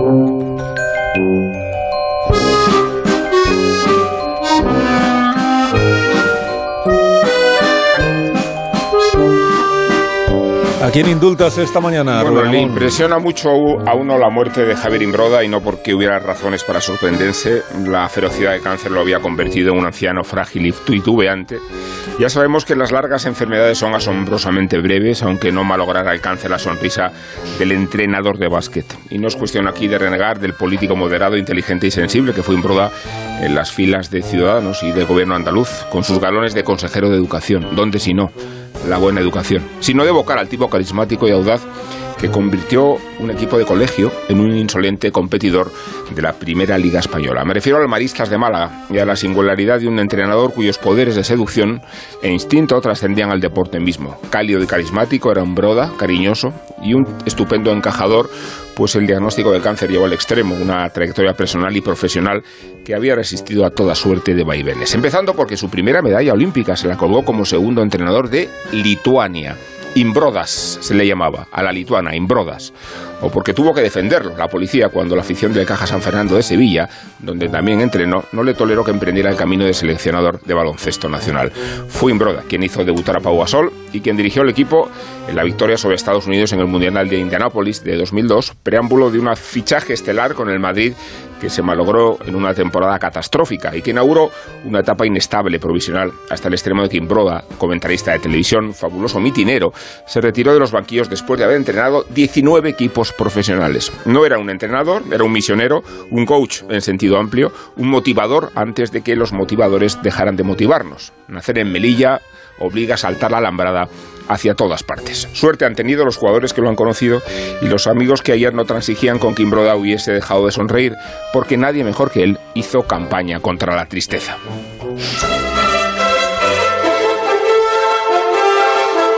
Thank you. ¿A quién indultas esta mañana, Bueno, le impresiona mucho a uno la muerte de Javier Imbroda y no porque hubiera razones para sorprenderse. La ferocidad de cáncer lo había convertido en un anciano frágil y titubeante. Ya sabemos que las largas enfermedades son asombrosamente breves, aunque no malograra el cáncer la sonrisa del entrenador de básquet. Y no es cuestión aquí de renegar del político moderado, inteligente y sensible que fue Imbroda en las filas de Ciudadanos y del gobierno andaluz, con sus galones de consejero de educación. ¿Dónde si no? La buena educación, sino de evocar al tipo carismático y audaz que convirtió un equipo de colegio en un insolente competidor de la primera liga española. Me refiero al Maristas de Málaga y a la singularidad de un entrenador cuyos poderes de seducción e instinto trascendían al deporte mismo. Cálido y carismático, era un broda, cariñoso y un estupendo encajador, pues el diagnóstico del cáncer llevó al extremo, una trayectoria personal y profesional que había resistido a toda suerte de vaivenes. Empezando porque su primera medalla olímpica se la colgó como segundo entrenador de Lituania. Imbrodas se le llamaba, a la lituana, Imbrodas, o porque tuvo que defenderlo la policía cuando la afición del Caja San Fernando de Sevilla, donde también entrenó, no le toleró que emprendiera el camino de seleccionador de baloncesto nacional. Fue Imbroda quien hizo debutar a Pau Gasol y quien dirigió el equipo en la victoria sobre Estados Unidos en el Mundial de Indianápolis de 2002, preámbulo de un fichaje estelar con el Madrid que se malogró en una temporada catastrófica y que inauguró una etapa inestable provisional hasta el extremo de que Imbroda, comentarista de televisión, fabuloso mitinero, se retiró de los banquillos después de haber entrenado 19 equipos profesionales. No era un entrenador, era un misionero, un coach en sentido amplio, un motivador antes de que los motivadores dejaran de motivarnos. Nacer en Melilla obliga a saltar la alambrada hacia todas partes. Suerte han tenido los jugadores que lo han conocido y los amigos que ayer no transigían con que Imbroda hubiese dejado de sonreír, porque nadie mejor que él hizo campaña contra la tristeza.